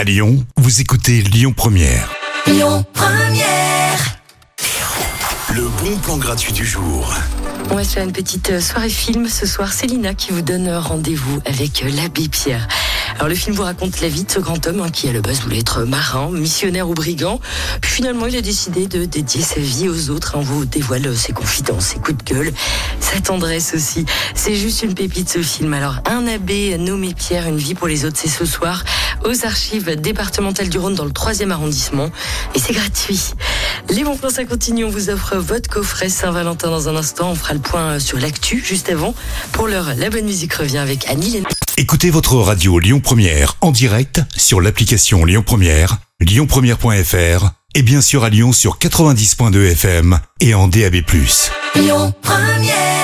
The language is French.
À Lyon, vous écoutez Lyon Première. Lyon Première. Le bon plan gratuit du jour. On va se faire une petite euh, soirée film ce soir. C'est Lina qui vous donne rendez-vous avec euh, l'abbé Pierre. Alors le film vous raconte la vie de ce grand homme hein, qui à la base voulait être marin, missionnaire ou brigand. Puis finalement il a décidé de dédier sa vie aux autres. On vous dévoile euh, ses confidences, ses coups de gueule, sa tendresse aussi. C'est juste une pépite ce film. Alors un abbé nommé Pierre, une vie pour les autres, c'est ce soir aux archives départementales du Rhône dans le 3e arrondissement. Et c'est gratuit. Les bons plans, ça continue. On vous offre votre coffret Saint-Valentin dans un instant. On fera le point sur l'actu juste avant. Pour l'heure, la bonne musique revient avec Annie Lennon. Écoutez votre radio Lyon Première en direct sur l'application Lyon Première, lyonpremière.fr et bien sûr à Lyon sur 90.2 FM et en DAB+. Lyon Première.